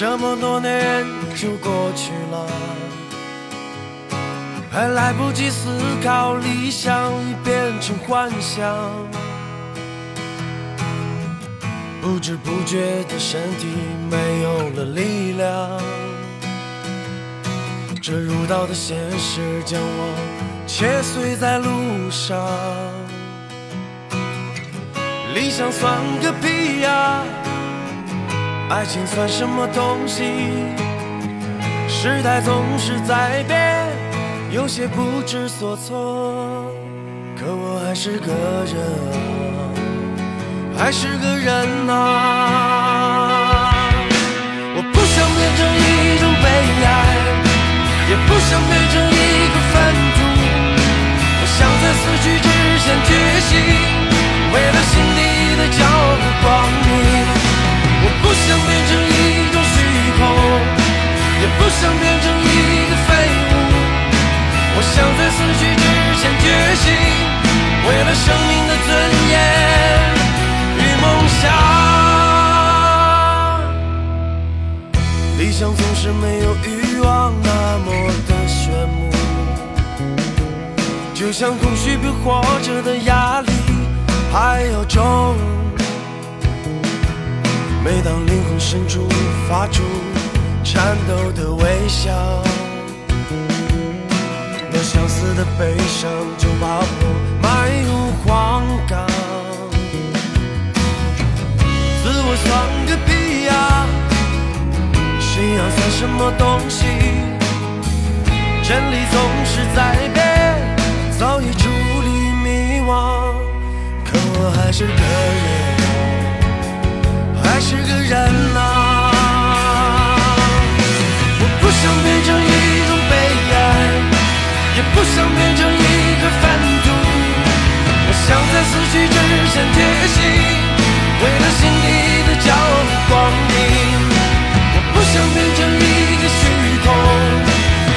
这么多年就过去了，还来不及思考，理想已变成幻想。不知不觉的身体没有了力量，这如刀的现实将我切碎在路上。理想算个屁呀！爱情算什么东西？时代总是在变，有些不知所措。可我还是个人啊，还是个人啊。我不想变成一种悲哀，也不想变成一个粪土。我想在死去之前觉醒，为了心底的骄傲和光明。我不想变成一种虚空，也不想变成一个废物。我想在死去之前觉醒，为了生命的尊严与梦想。理想总是没有欲望那么的炫目，就像空虚比活着的压力还要重。每当灵魂深处发出颤抖的微笑，那相似的悲伤就把我埋入荒港。自我算个屁呀、信仰算什么东西？真理总是在变，早已处理迷惘，可我还是个人。还是个人啊！我不想变成一种悲哀，也不想变成一个粪土。我想在死去之前觉醒，为了心底的骄傲和光明。我不想变成一个虚空，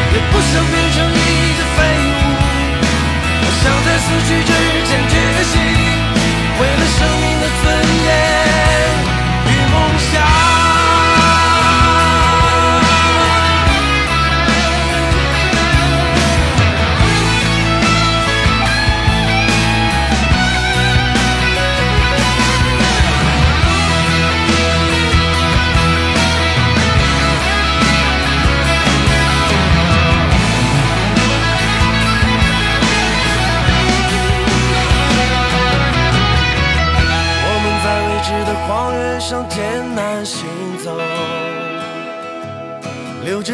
也不想变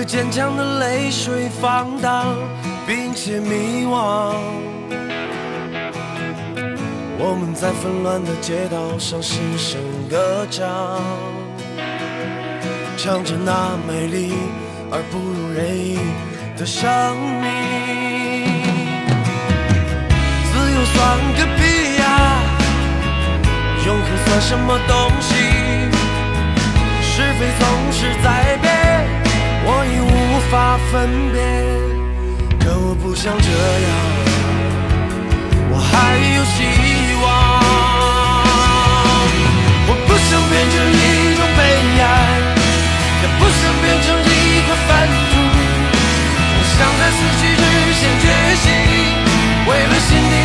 坚强的泪水放荡，并且迷惘。我们在纷乱的街道上失声歌唱，唱着那美丽而不如人意的生命。自由算个屁呀！永恒算什么东西？是非总是在变，我已无法分辨。可我不想这样，我还有希望。我不想变成一种悲哀，也不想变成一块粪土。我想在死去之前觉醒，为了心底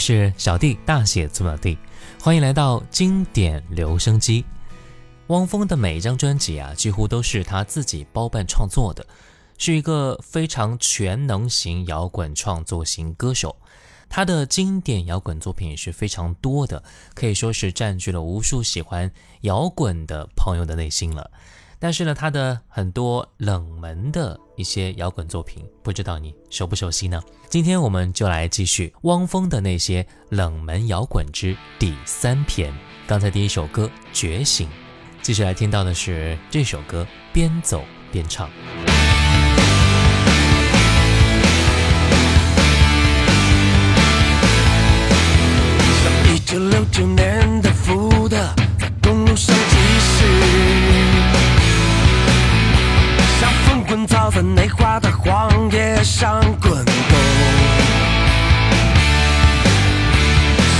是小弟，大写字母 D，欢迎来到经典留声机。汪峰的每一张专辑啊，几乎都是他自己包办创作的，是一个非常全能型摇滚创作型歌手。他的经典摇滚作品也是非常多的，可以说是占据了无数喜欢摇滚的朋友的内心了。但是呢，他的很多冷门的一些摇滚作品，不知道你熟不熟悉呢？今天我们就来继续汪峰的那些冷门摇滚之第三篇。刚才第一首歌《觉醒》，继续来听到的是这首歌《边走边唱》。一九六九年的福特在公路上疾驶，滚草在内华的荒野上滚动，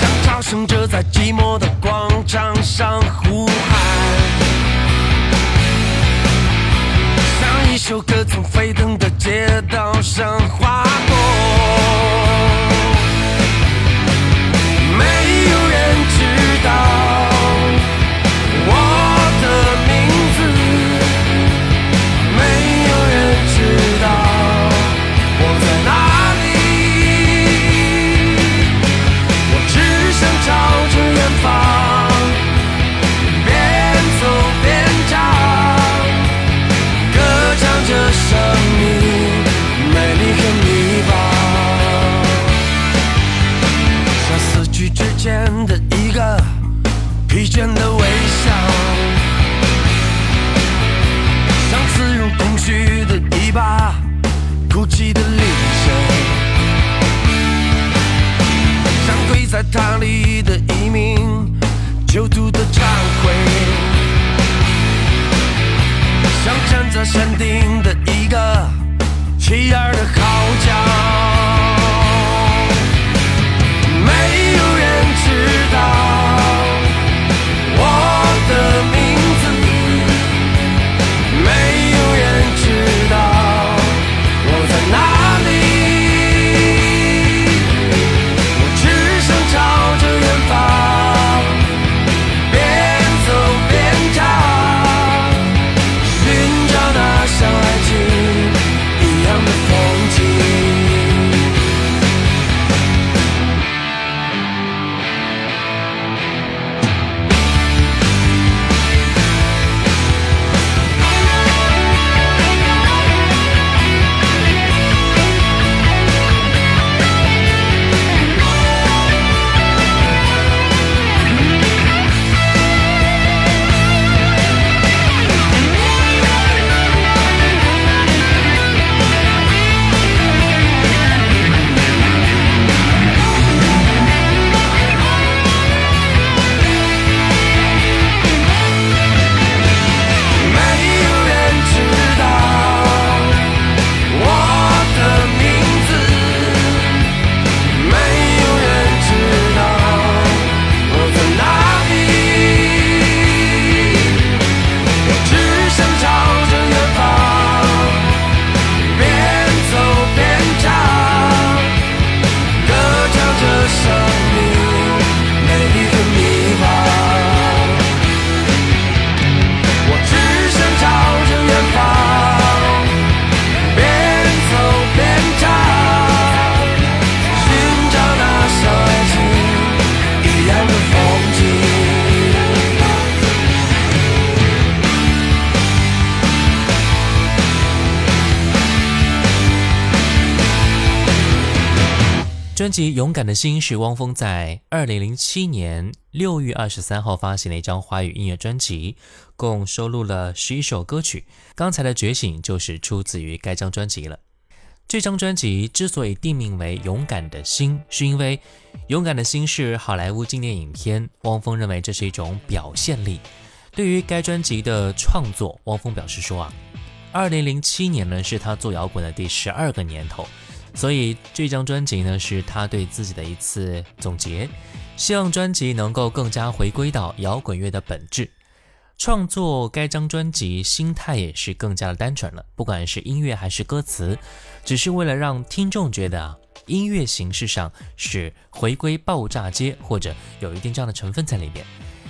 像朝圣者在寂寞的广场上呼喊，像一首歌从沸腾的街道上划过。没有人知道专辑《勇敢的心》是汪峰在二零零七年六月二十三号发行的一张华语音乐专辑，共收录了十一首歌曲。刚才的《觉醒》就是出自于该张专辑了。这张专辑之所以定名为《勇敢的心》，是因为《勇敢的心》是好莱坞经典影片，汪峰认为这是一种表现力。对于该专辑的创作，汪峰表示说啊，二零零七年呢是他做摇滚的第十二个年头。所以这张专辑呢，是他对自己的一次总结，希望专辑能够更加回归到摇滚乐的本质。创作该张专辑，心态也是更加的单纯了，不管是音乐还是歌词，只是为了让听众觉得啊，音乐形式上是回归爆炸街，或者有一定这样的成分在里面，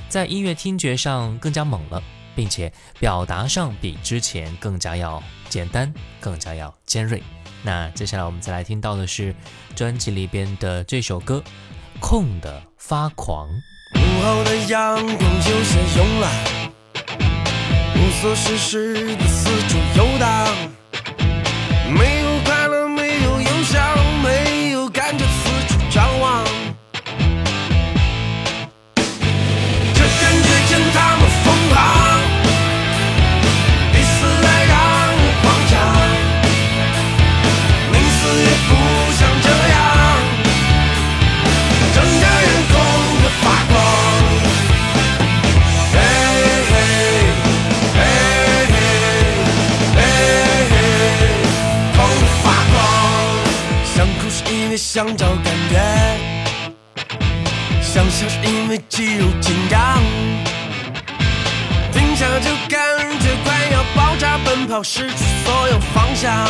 在音乐听觉上更加猛了，并且表达上比之前更加要简单，更加要尖锐。那接下来我们再来听到的是专辑里边的这首歌《空的发狂》。午后的阳光有些慵懒，无所事事的四处游想找感觉，想笑是因为肌肉紧张，停下就感觉快要爆炸，奔跑失去所有方向。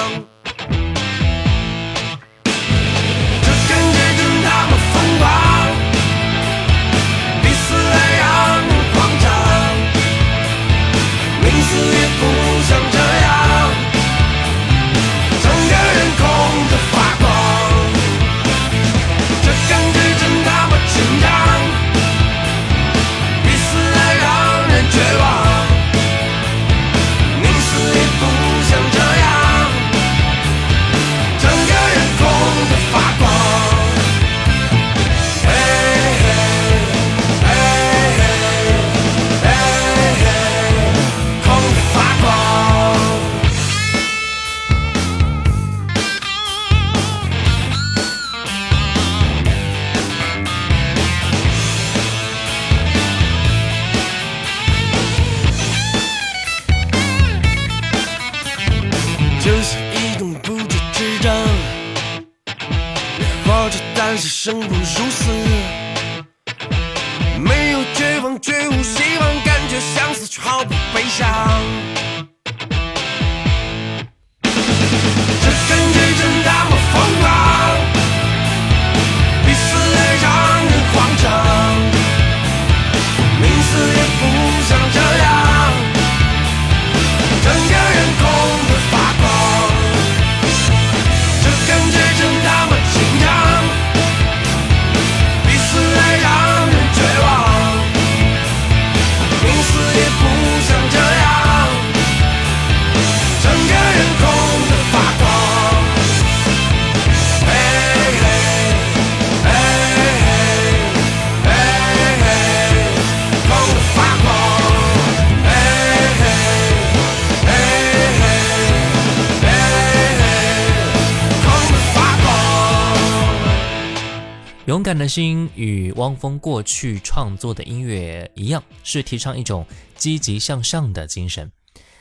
勇敢的心与汪峰过去创作的音乐一样，是提倡一种积极向上的精神，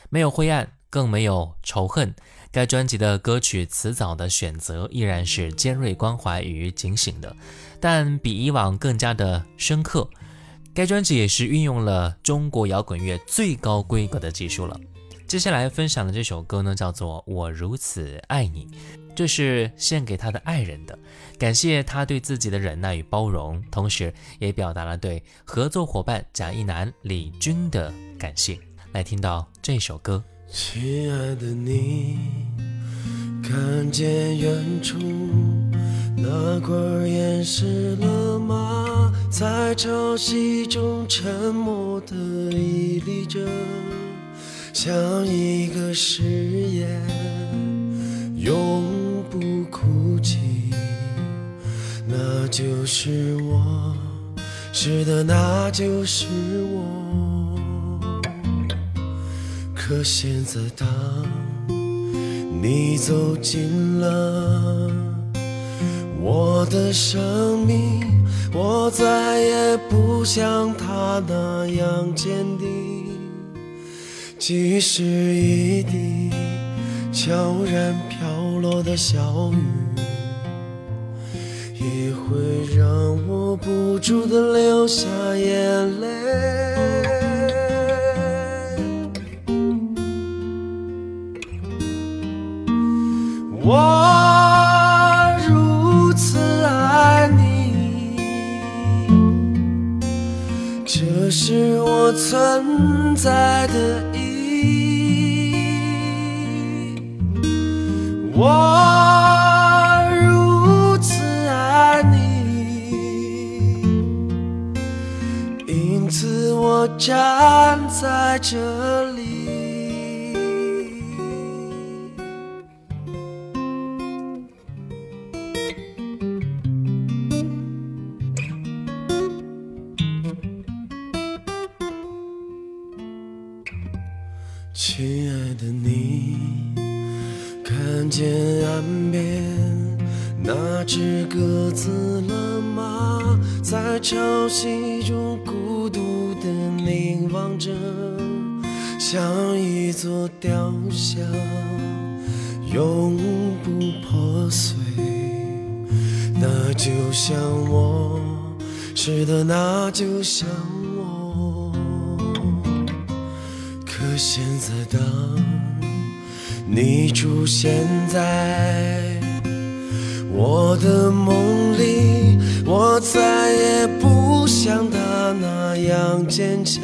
没有灰暗，更没有仇恨。该专辑的歌曲词藻的选择依然是尖锐关怀与警醒的，但比以往更加的深刻。该专辑也是运用了中国摇滚乐最高规格的技术了。接下来分享的这首歌呢，叫做《我如此爱你》，这是献给他的爱人的，感谢他对自己的忍耐与包容，同时也表达了对合作伙伴贾一楠、李军的感谢。来听到这首歌。亲爱的你，看见远处那块岩石了吗？在潮汐中沉默地屹立着，像一个誓言，永不哭泣。那就是我，是的，那就是我。可现在，当你走进了我的生命，我再也不像他那样坚定。即使一滴悄然飘落的小雨也会让我不住的流下眼泪。我如此爱你这是我存在的站在这是的，那就像我。可现在，当你出现在我的梦里，我再也不像他那样坚强。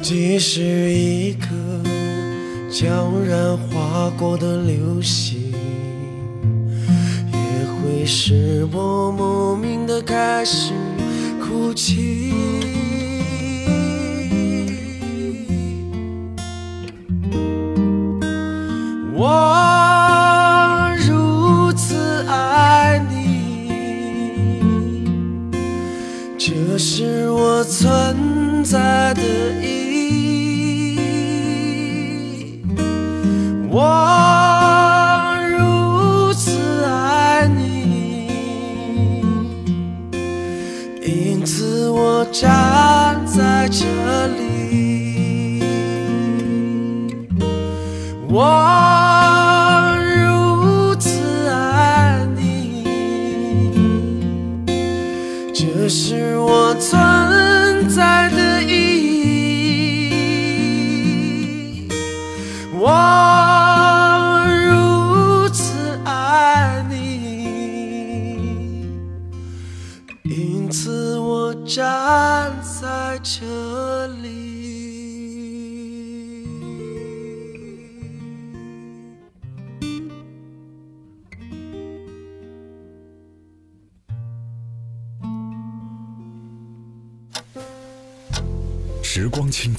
即使一颗悄然划过的流星，也会使我莫名的开始哭泣。我如此爱你，这是我存在的意义。我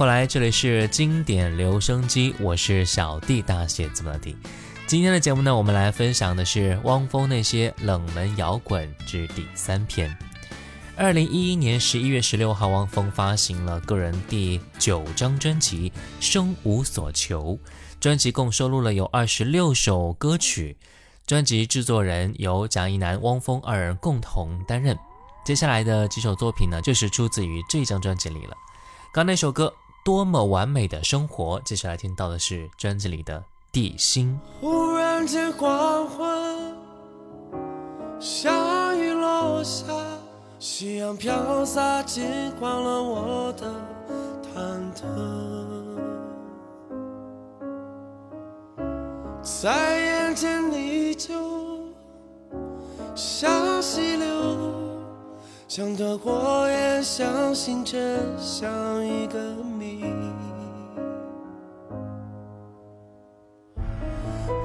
后来，这里是经典留声机，我是小弟大写字母的。今天的节目呢，我们来分享的是汪峰那些冷门摇滚之第三篇。二零一一年十一月十六号，汪峰发行了个人第九张专辑《生无所求》，专辑共收录了有二十六首歌曲，专辑制作人由蒋一南、汪峰二人共同担任。接下来的几首作品呢，就是出自于这张专辑里了。刚那首歌《多么完美的生活》，接下来听到的是专辑里的《地心》。忽然间黄昏，下雨落下，夕阳飘洒，金黄了我的忐忑。在眼前你就像溪流。像的火焰，像星辰，像一个谜。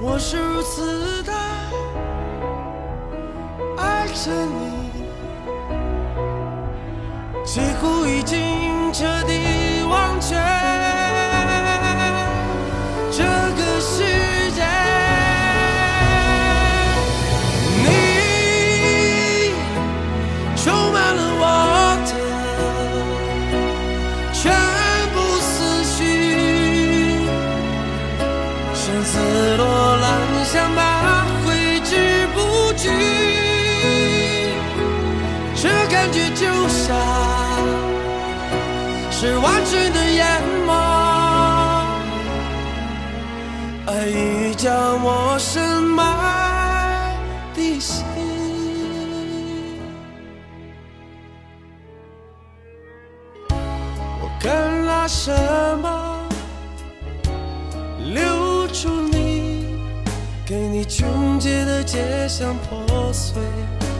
我是如此的爱着你，几乎已经已将我深埋地心。我干了什么？留住你，给你穷竭的街，巷破碎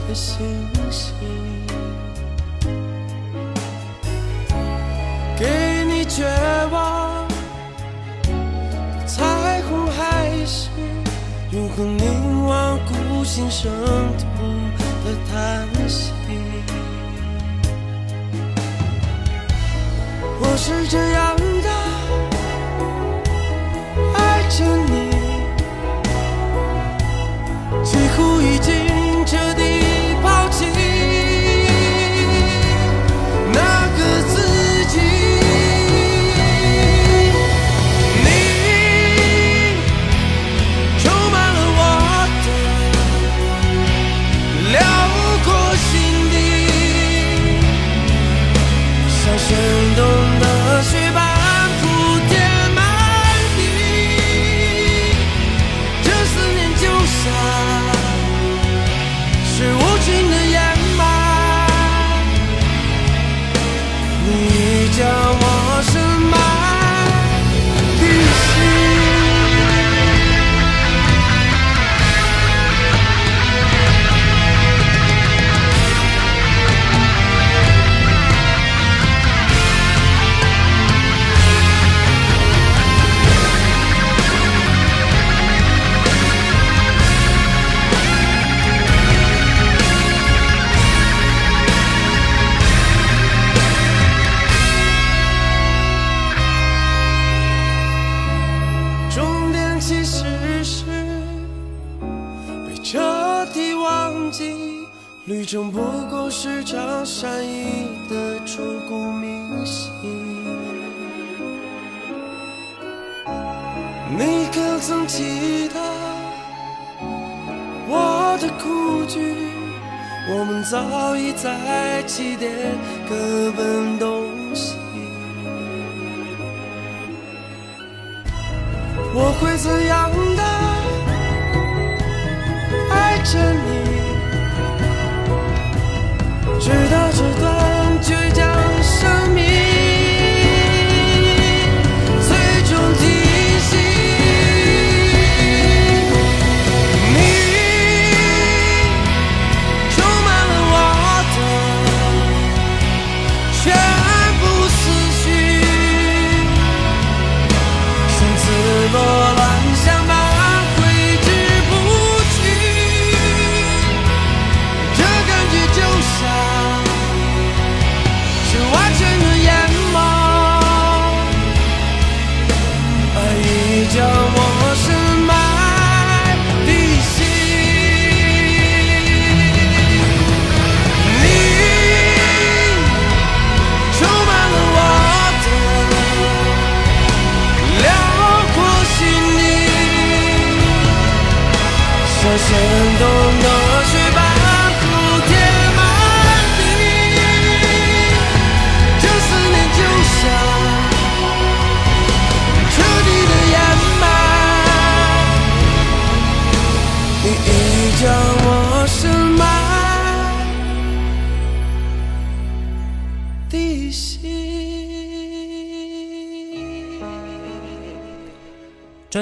的星星，给你绝和凝望，孤心生痛的叹息。我是这过是场善意的烛光明星。你可曾记得我的苦句？我们早已在起点各奔东西。我会怎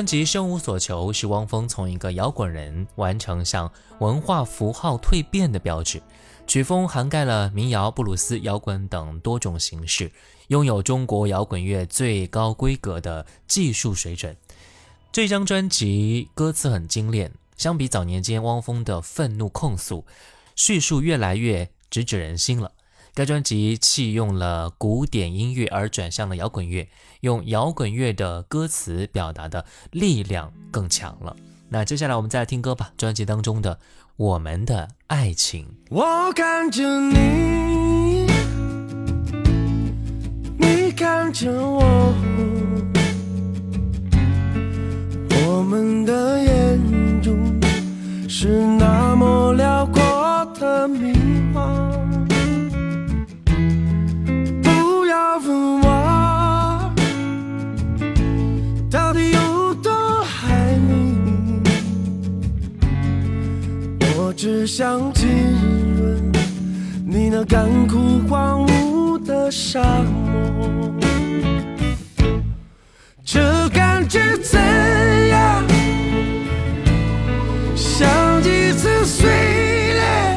专辑《生无所求》是汪峰从一个摇滚人完成向文化符号蜕变的标志。曲风涵盖了民谣、布鲁斯、摇滚等多种形式，拥有中国摇滚乐最高规格的技术水准。这张专辑歌词很精炼，相比早年间汪峰的愤怒控诉，叙述越来越直指人心了。该专辑弃用了古典音乐，而转向了摇滚乐，用摇滚乐的歌词表达的力量更强了。那接下来我们再来听歌吧，专辑当中的《我们的爱情》。我看着你，你看着我，我们的眼中是只想浸润你那干枯荒芜的沙漠，这感觉怎样？像一次碎裂，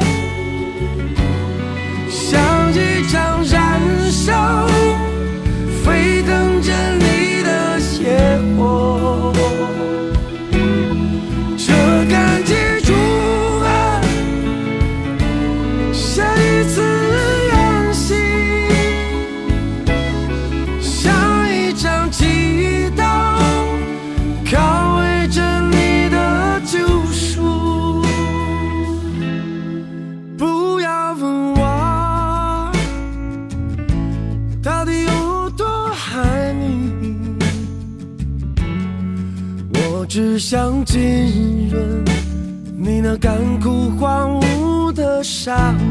像一场燃烧，的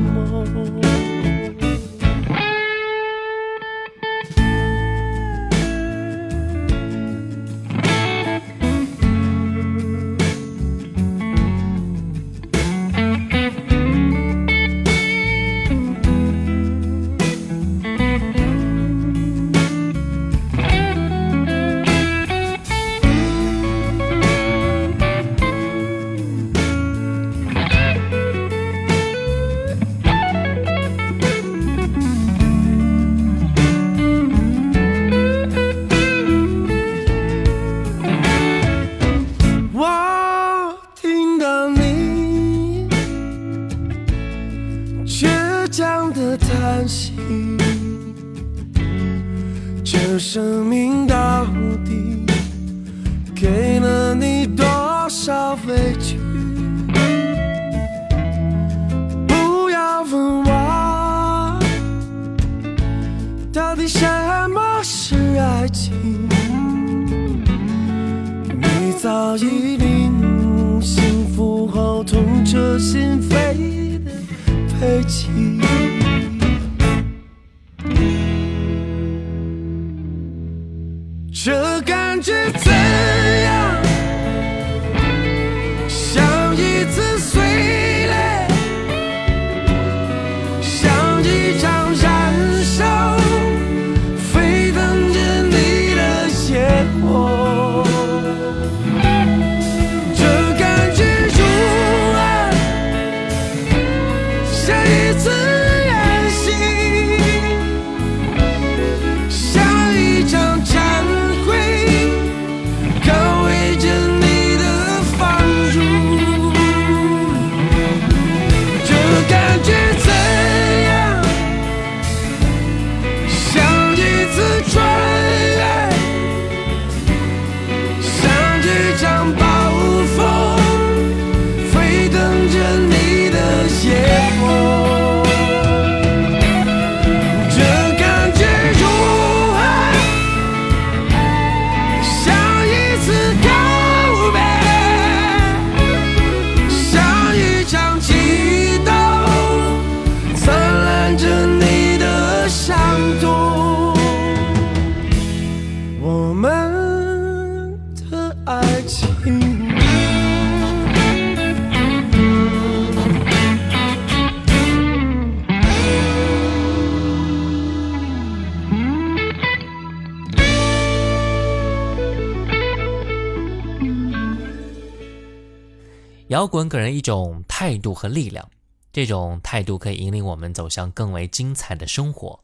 摇滚给人一种态度和力量，这种态度可以引领我们走向更为精彩的生活。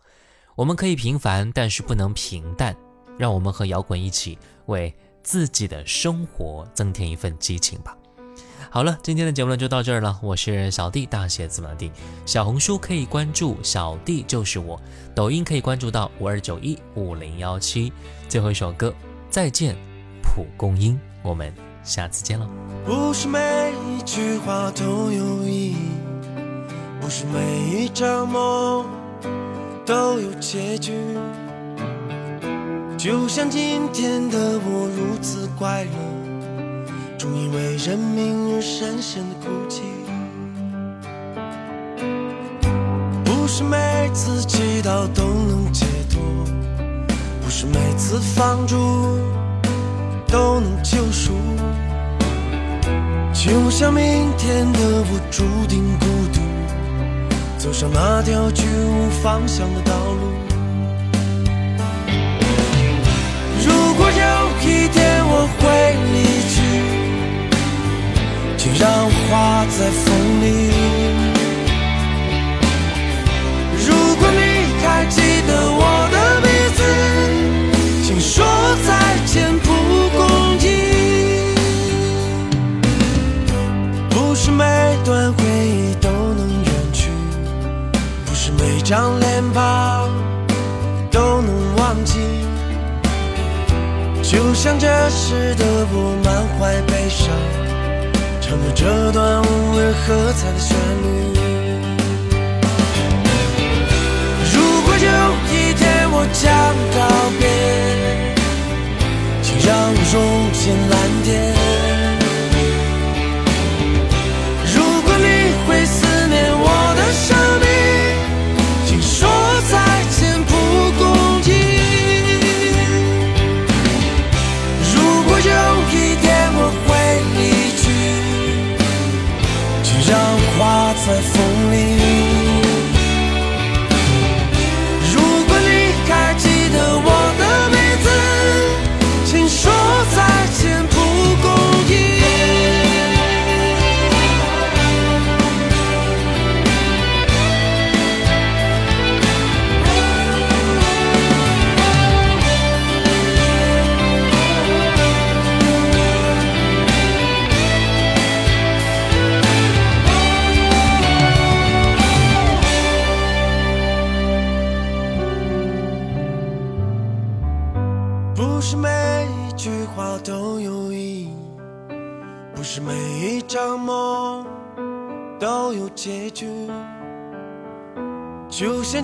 我们可以平凡，但是不能平淡。让我们和摇滚一起，为自己的生活增添一份激情吧。好了，今天的节目呢就到这儿了。我是小弟，大写字母的弟。小红书可以关注小弟就是我，抖音可以关注到五二九一五零幺七。最后一首歌，再见，蒲公英。我们下次见了。不是每一句话都有意义，不是每一场梦都有结局。就像今天的我如此快乐，终因为认命而深深的哭泣。不是每次祈祷都能解脱，不是每次放逐都能救赎。就像明天的我注定孤独，走上那条去无方向的道路。如果有一天我会离去，请让我化在风里。如果你还记得我的名字，请说张脸庞都能忘记。就像这时的我满怀悲伤，唱着这段无人喝彩的旋律。如果有一天我将告别，请让我融进蓝天。像花在风里。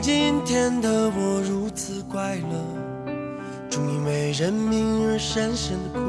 今天的我如此快乐，终于为认命而深深的哭。